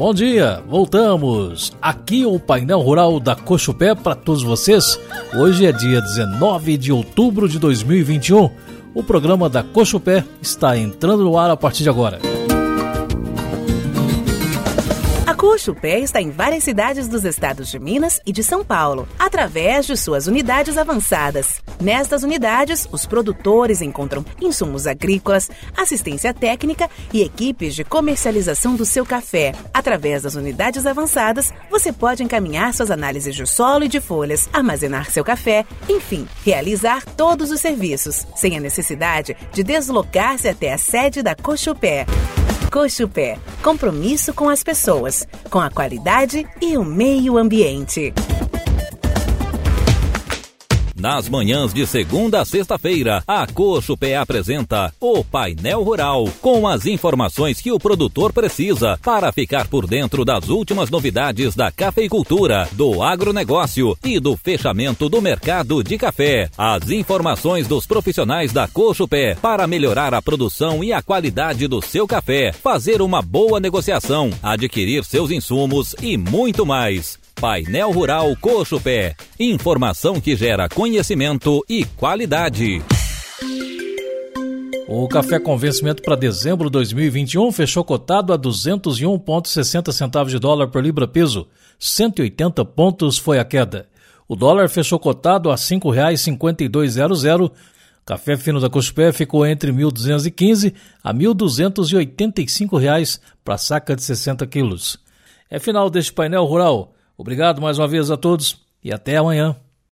Bom dia, voltamos. Aqui o painel rural da Cochupé para todos vocês. Hoje é dia 19 de outubro de 2021. O programa da Cochupé está entrando no ar a partir de agora. Cochupé está em várias cidades dos estados de Minas e de São Paulo, através de suas unidades avançadas. Nestas unidades, os produtores encontram insumos agrícolas, assistência técnica e equipes de comercialização do seu café. Através das unidades avançadas, você pode encaminhar suas análises de solo e de folhas, armazenar seu café, enfim, realizar todos os serviços, sem a necessidade de deslocar-se até a sede da Cochupé. Cochupé, compromisso com as pessoas, com a qualidade e o meio ambiente. Nas manhãs de segunda a sexta-feira, a Coxo Pé apresenta o Painel Rural, com as informações que o produtor precisa para ficar por dentro das últimas novidades da cafeicultura, do agronegócio e do fechamento do mercado de café. As informações dos profissionais da Coxo Pé para melhorar a produção e a qualidade do seu café, fazer uma boa negociação, adquirir seus insumos e muito mais. Painel Rural Coxo Pé. Informação que gera conhecimento e qualidade. O café com vencimento para dezembro de 2021 fechou cotado a 201,60 centavos de dólar por libra peso. 180 pontos foi a queda. O dólar fechou cotado a R$ 5,5200. Café fino da Cospé ficou entre 1.215 a 1.285 reais para saca de 60 quilos. É final deste painel rural. Obrigado mais uma vez a todos e até amanhã.